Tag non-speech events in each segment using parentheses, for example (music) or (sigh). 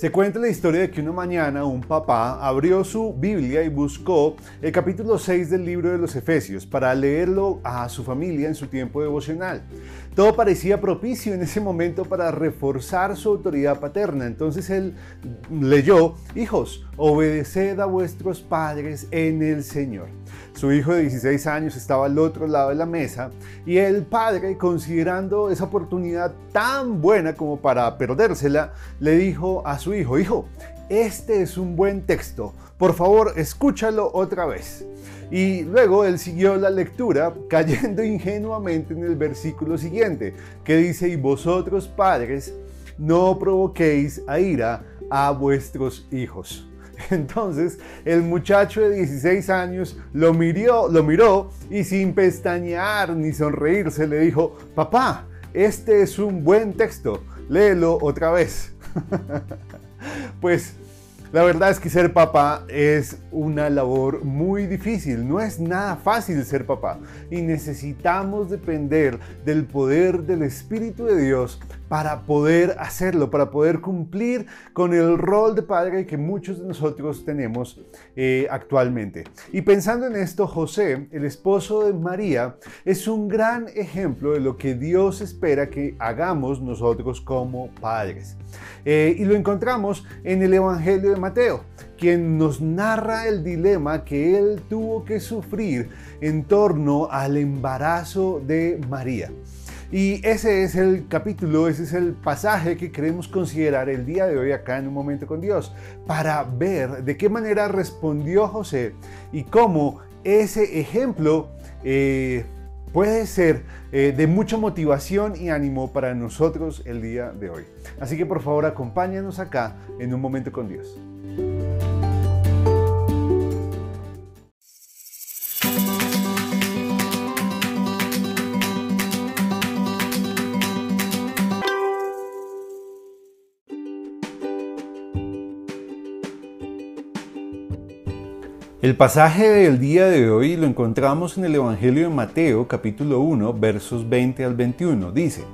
Se cuenta la historia de que una mañana un papá abrió su Biblia y buscó el capítulo 6 del libro de los Efesios para leerlo a su familia en su tiempo devocional. Todo parecía propicio en ese momento para reforzar su autoridad paterna. Entonces él leyó, hijos, obedeced a vuestros padres en el Señor. Su hijo de 16 años estaba al otro lado de la mesa y el padre, considerando esa oportunidad tan buena como para perdérsela, le dijo a su hijo, hijo, este es un buen texto, por favor escúchalo otra vez. Y luego él siguió la lectura cayendo (laughs) ingenuamente en el versículo siguiente, que dice, y vosotros padres, no provoquéis a ira a vuestros hijos. (laughs) Entonces el muchacho de 16 años lo miró, lo miró y sin pestañear ni sonreírse le dijo, papá, este es un buen texto, léelo otra vez. (laughs) pues la verdad es que ser papá es una labor muy difícil, no es nada fácil ser papá y necesitamos depender del poder del Espíritu de Dios para poder hacerlo, para poder cumplir con el rol de padre que muchos de nosotros tenemos eh, actualmente. Y pensando en esto, José, el esposo de María, es un gran ejemplo de lo que Dios espera que hagamos nosotros como padres. Eh, y lo encontramos en el Evangelio de Mateo, quien nos narra el dilema que él tuvo que sufrir en torno al embarazo de María. Y ese es el capítulo, ese es el pasaje que queremos considerar el día de hoy acá en un momento con Dios, para ver de qué manera respondió José y cómo ese ejemplo eh, puede ser eh, de mucha motivación y ánimo para nosotros el día de hoy. Así que por favor acompáñanos acá en un momento con Dios. El pasaje del día de hoy lo encontramos en el Evangelio de Mateo capítulo 1 versos 20 al 21. Dice,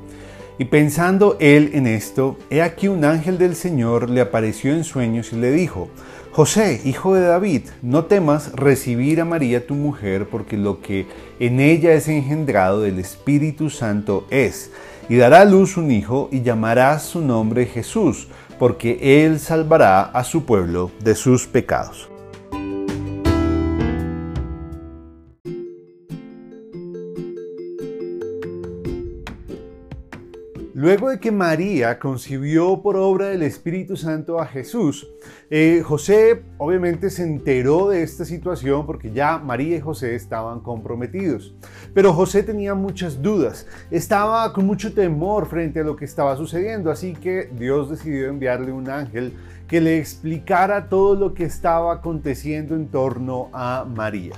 y pensando él en esto, he aquí un ángel del Señor le apareció en sueños y le dijo, José, hijo de David, no temas recibir a María tu mujer, porque lo que en ella es engendrado del Espíritu Santo es, y dará a luz un hijo y llamarás su nombre Jesús, porque él salvará a su pueblo de sus pecados. Luego de que María concibió por obra del Espíritu Santo a Jesús, eh, José obviamente se enteró de esta situación porque ya María y José estaban comprometidos. Pero José tenía muchas dudas, estaba con mucho temor frente a lo que estaba sucediendo, así que Dios decidió enviarle un ángel que le explicara todo lo que estaba aconteciendo en torno a María.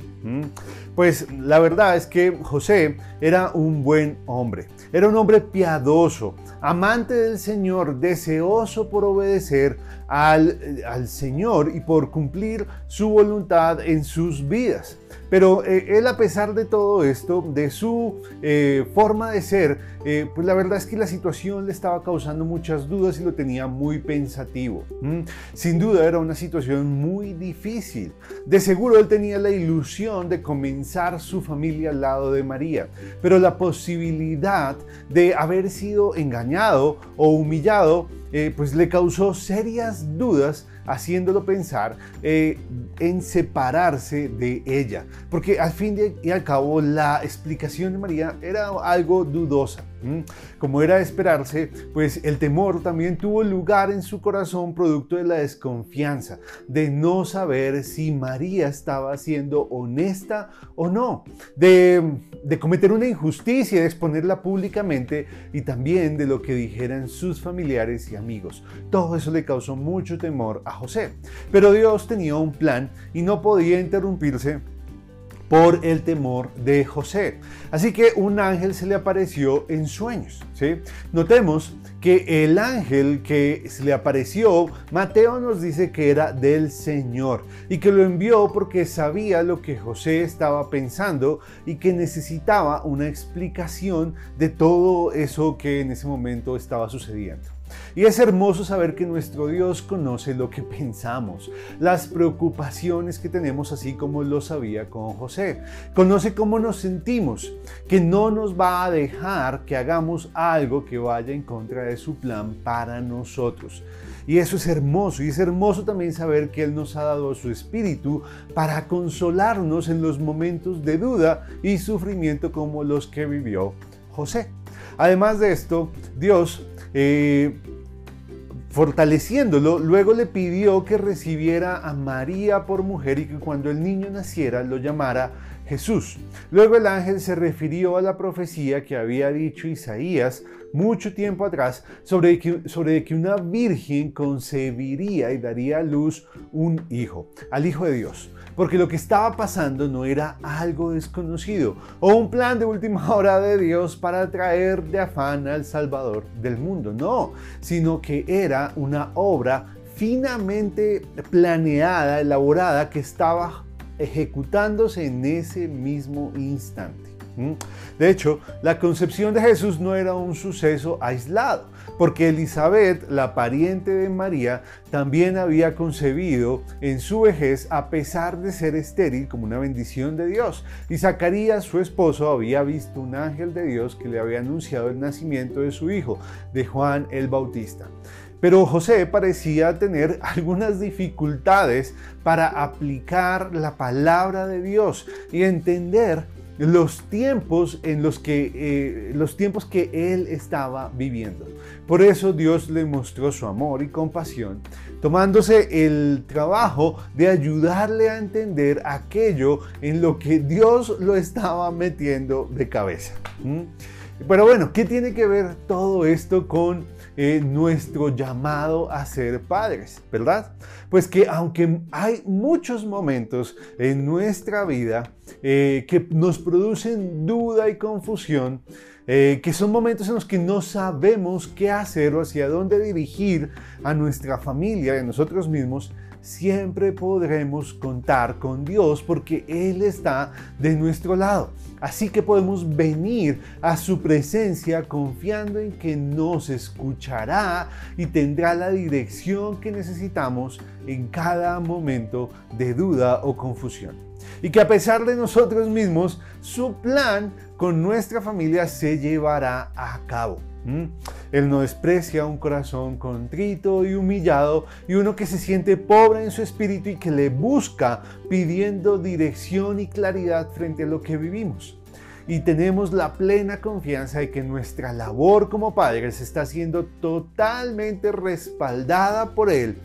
Pues la verdad es que José era un buen hombre, era un hombre piadoso, amante del Señor, deseoso por obedecer al, al Señor y por cumplir su voluntad en sus vidas. Pero eh, él a pesar de todo esto, de su eh, forma de ser, eh, pues la verdad es que la situación le estaba causando muchas dudas y lo tenía muy pensativo. Sin duda era una situación muy difícil. De seguro él tenía la ilusión de comenzar su familia al lado de María, pero la posibilidad de haber sido engañado o humillado, pues le causó serias dudas haciéndolo pensar eh, en separarse de ella. Porque al fin y al cabo la explicación de María era algo dudosa. Como era de esperarse, pues el temor también tuvo lugar en su corazón producto de la desconfianza, de no saber si María estaba siendo honesta o no, de, cometer una injusticia, de exponerla públicamente y también de lo que dijeran sus familiares y amigos. Todo eso le causó mucho temor a José. Pero Dios tenía un plan y no podía interrumpirse por el temor de José. Así que un ángel se le apareció en sueños. ¿sí? Notemos que el ángel que se le apareció, Mateo nos dice que era del Señor y que lo envió porque sabía lo que José estaba pensando y que necesitaba una explicación de todo eso que en ese momento estaba sucediendo. Y es hermoso saber que nuestro Dios conoce lo que (laughs) pensamos, las preocupaciones que tenemos, así como lo sabía con José. Conoce cómo nos sentimos, que no nos va a dejar que hagamos algo que vaya en contra de su plan para nosotros. Y eso es hermoso. Y es hermoso también saber que Él nos ha dado su espíritu para consolarnos en los momentos de duda y sufrimiento como los que vivió José. Además de esto, Dios, eh, fortaleciéndolo, luego le pidió que recibiera a María por mujer y que cuando el niño naciera lo llamara Jesús. Luego el ángel se refirió a la profecía que había dicho Isaías mucho tiempo atrás sobre que, sobre que una virgen concebiría y daría a luz un hijo, al Hijo de Dios. Porque lo que estaba pasando no era algo desconocido o un plan de última (laughs) hora de Dios para traer de afán al Salvador del mundo, no, sino que era una obra finamente planeada, elaborada, que estaba ejecutándose en ese mismo instante. De hecho, la concepción de Jesús no era un suceso aislado, porque Elizabeth, la pariente de María, también había concebido en su vejez a pesar de ser estéril como una bendición de Dios. Y Zacarías, su esposo, había visto un ángel de Dios que le había anunciado el nacimiento de su hijo, de Juan el Bautista. Pero José parecía tener algunas dificultades para aplicar la palabra de Dios y entender los tiempos en los que eh, los tiempos que él estaba viviendo. Por eso Dios le mostró su amor y compasión, tomándose el trabajo de ayudarle a entender aquello en lo que Dios lo estaba metiendo de cabeza. Pero bueno, ¿qué tiene que ver todo esto con eh, nuestro llamado a ser padres, ¿verdad? Pues que aunque hay muchos momentos en nuestra vida eh, que nos producen duda y confusión, eh, que son momentos en los que no sabemos qué hacer o hacia dónde dirigir a nuestra familia y a nosotros mismos, siempre podremos contar con Dios porque Él está de nuestro lado. Así que podemos venir a su presencia confiando en que nos escuchará y tendrá la dirección que necesitamos en cada momento de duda o confusión. Y que a pesar de nosotros mismos, su plan con nuestra familia se llevará a cabo. Él no desprecia un corazón contrito y humillado y uno que se siente pobre en su espíritu y que le busca pidiendo dirección y claridad frente a lo que vivimos. Y tenemos la plena confianza de que nuestra labor como padres está siendo totalmente respaldada por Él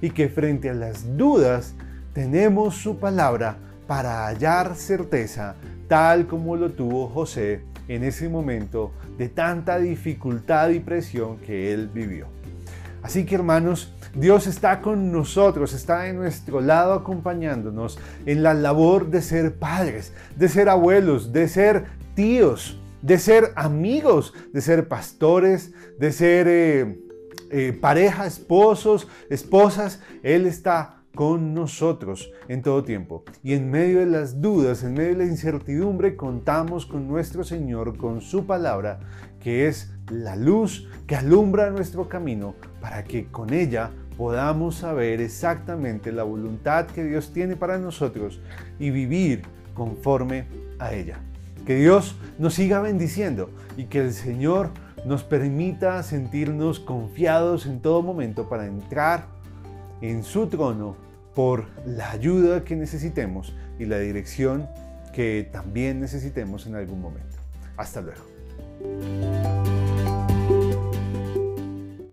y que frente a las dudas tenemos su palabra para hallar certeza, tal como lo tuvo José en ese momento de tanta dificultad y presión que él vivió. Así que hermanos, Dios está con nosotros, está en nuestro lado acompañándonos en la labor de ser padres, de ser abuelos, de ser tíos, de ser amigos, de ser pastores, de ser eh, eh, pareja, esposos, esposas. Él está con nosotros en todo tiempo. Y en medio de las dudas, en medio de la incertidumbre, contamos con nuestro Señor, con su palabra, que es la luz que alumbra nuestro camino para que con ella podamos saber exactamente la voluntad que Dios tiene para nosotros y vivir conforme a ella. Que Dios nos siga bendiciendo y que el Señor nos permita sentirnos confiados en todo momento para entrar en su trono por la ayuda que necesitemos y la dirección que también necesitemos en algún momento. Hasta luego.